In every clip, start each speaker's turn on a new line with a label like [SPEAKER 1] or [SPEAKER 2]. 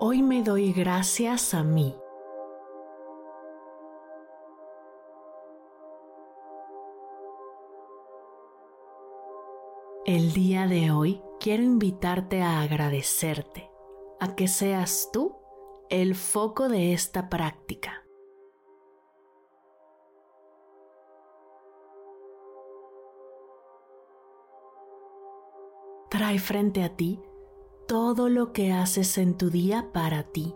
[SPEAKER 1] Hoy me doy gracias a mí. El día de hoy quiero invitarte a agradecerte, a que seas tú el foco de esta práctica. Trae frente a ti todo lo que haces en tu día para ti.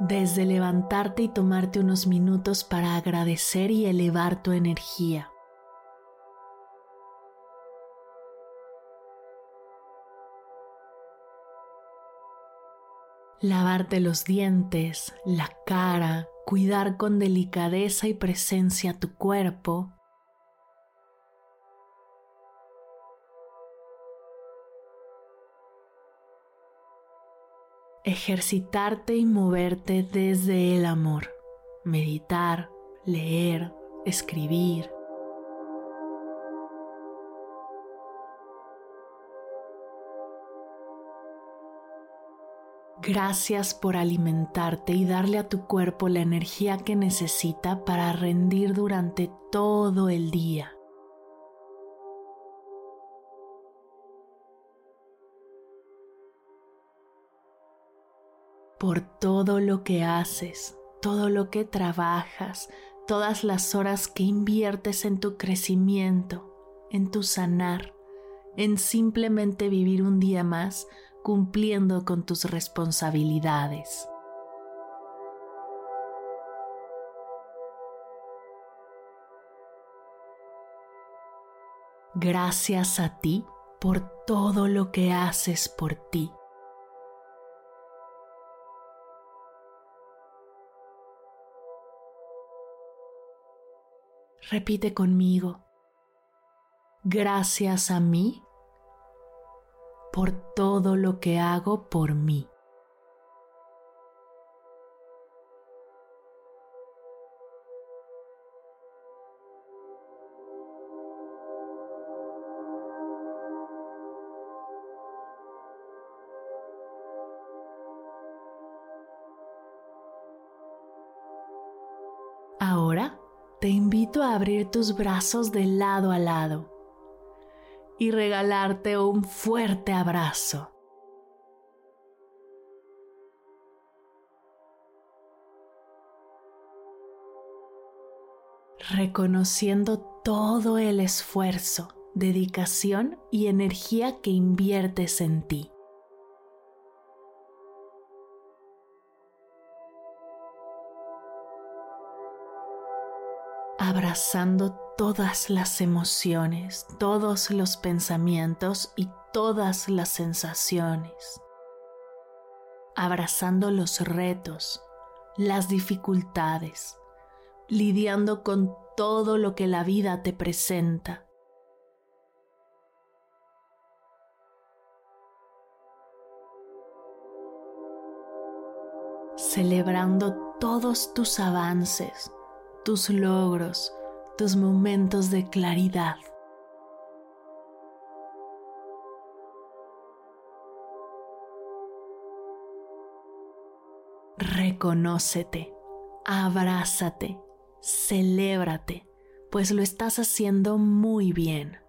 [SPEAKER 1] Desde levantarte y tomarte unos minutos para agradecer y elevar tu energía. Lavarte los dientes, la cara, cuidar con delicadeza y presencia tu cuerpo, ejercitarte y moverte desde el amor, meditar, leer, escribir, Gracias por alimentarte y darle a tu cuerpo la energía que necesita para rendir durante todo el día. Por todo lo que haces, todo lo que trabajas, todas las horas que inviertes en tu crecimiento, en tu sanar, en simplemente vivir un día más cumpliendo con tus responsabilidades. Gracias a ti por todo lo que haces por ti. Repite conmigo. Gracias a mí por todo lo que hago por mí. Ahora te invito a abrir tus brazos de lado a lado y regalarte un fuerte abrazo. Reconociendo todo el esfuerzo, dedicación y energía que inviertes en ti. Abrazando todas las emociones, todos los pensamientos y todas las sensaciones, abrazando los retos, las dificultades, lidiando con todo lo que la vida te presenta. celebrando todos tus avances, tus logros, tus momentos de claridad. Reconócete, abrázate, celébrate, pues lo estás haciendo muy bien.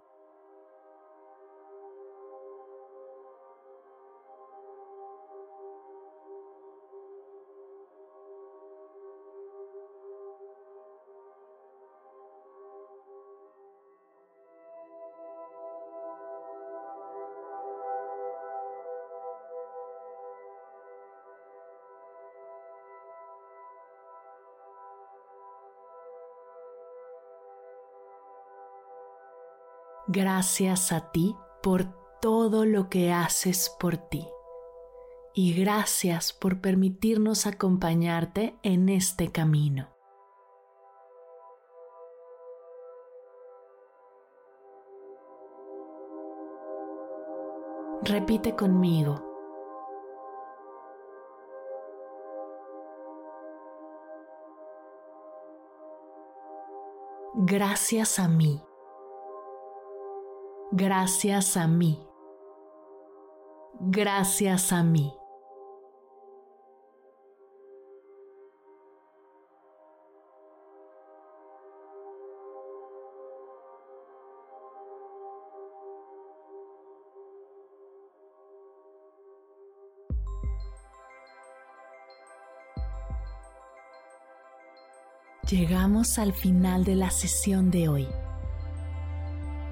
[SPEAKER 1] Gracias a ti por todo lo que haces por ti. Y gracias por permitirnos acompañarte en este camino. Repite conmigo. Gracias a mí. Gracias a mí. Gracias a mí. Llegamos al final de la sesión de hoy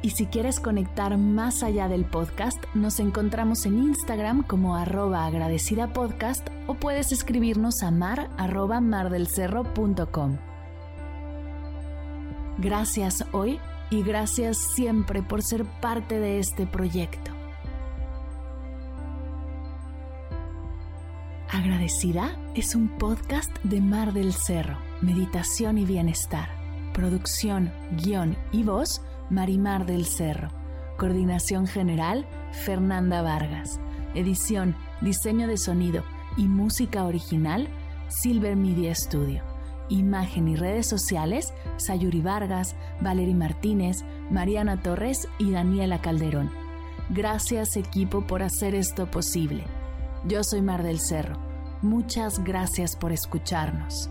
[SPEAKER 1] Y si quieres conectar más allá del podcast, nos encontramos en Instagram como arroba agradecida podcast o puedes escribirnos a mar mardelcerro.com. Gracias hoy y gracias siempre por ser parte de este proyecto. Agradecida es un podcast de Mar del Cerro, Meditación y Bienestar. Producción, guion y voz, Marimar del Cerro. Coordinación General, Fernanda Vargas. Edición, diseño de sonido y música original, Silver Media Studio. Imagen y redes sociales, Sayuri Vargas, Valery Martínez, Mariana Torres y Daniela Calderón. Gracias equipo por hacer esto posible. Yo soy Mar del Cerro. Muchas gracias por escucharnos.